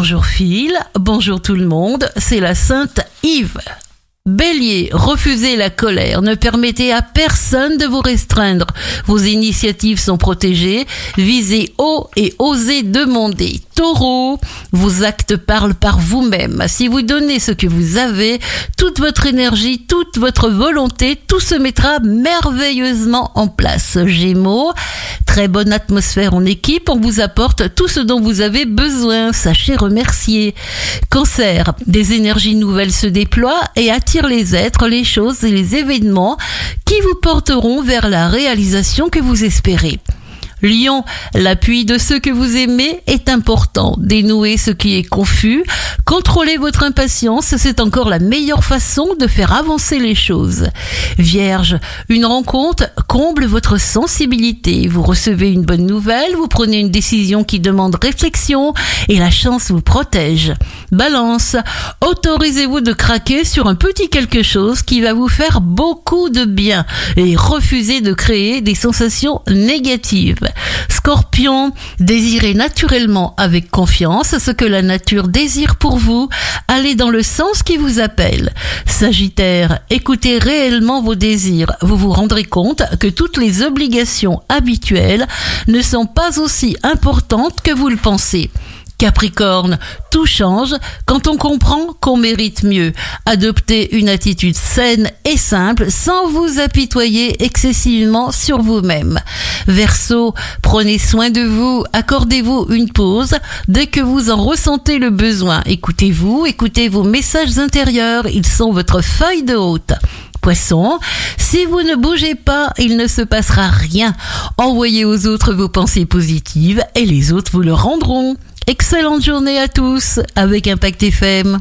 Bonjour Phil, bonjour tout le monde, c'est la Sainte Yves. Bélier, refusez la colère, ne permettez à personne de vous restreindre. Vos initiatives sont protégées, visez haut et osez demander. Taureau, vos actes parlent par vous-même. Si vous donnez ce que vous avez, toute votre énergie, toute votre volonté, tout se mettra merveilleusement en place. Gémeaux, très bonne atmosphère en équipe, on vous apporte tout ce dont vous avez besoin. Sachez remercier. Cancer, des énergies nouvelles se déploient et attirent les êtres, les choses et les événements qui vous porteront vers la réalisation que vous espérez. Lion, l'appui de ceux que vous aimez est important. Dénouer ce qui est confus, contrôler votre impatience, c'est encore la meilleure façon de faire avancer les choses. Vierge, une rencontre comble votre sensibilité. Vous recevez une bonne nouvelle, vous prenez une décision qui demande réflexion et la chance vous protège. Balance, autorisez-vous de craquer sur un petit quelque chose qui va vous faire beaucoup de bien et refusez de créer des sensations négatives. Scorpion, désirez naturellement avec confiance ce que la nature désire pour vous, allez dans le sens qui vous appelle. Sagittaire, écoutez réellement vos désirs, vous vous rendrez compte que toutes les obligations habituelles ne sont pas aussi importantes que vous le pensez. Capricorne, tout change quand on comprend qu'on mérite mieux. Adoptez une attitude saine et simple sans vous apitoyer excessivement sur vous-même. Verseau, prenez soin de vous, accordez-vous une pause dès que vous en ressentez le besoin. Écoutez-vous, écoutez vos messages intérieurs, ils sont votre feuille de haute. Poisson, si vous ne bougez pas, il ne se passera rien. Envoyez aux autres vos pensées positives et les autres vous le rendront. Excellente journée à tous avec Impact FM.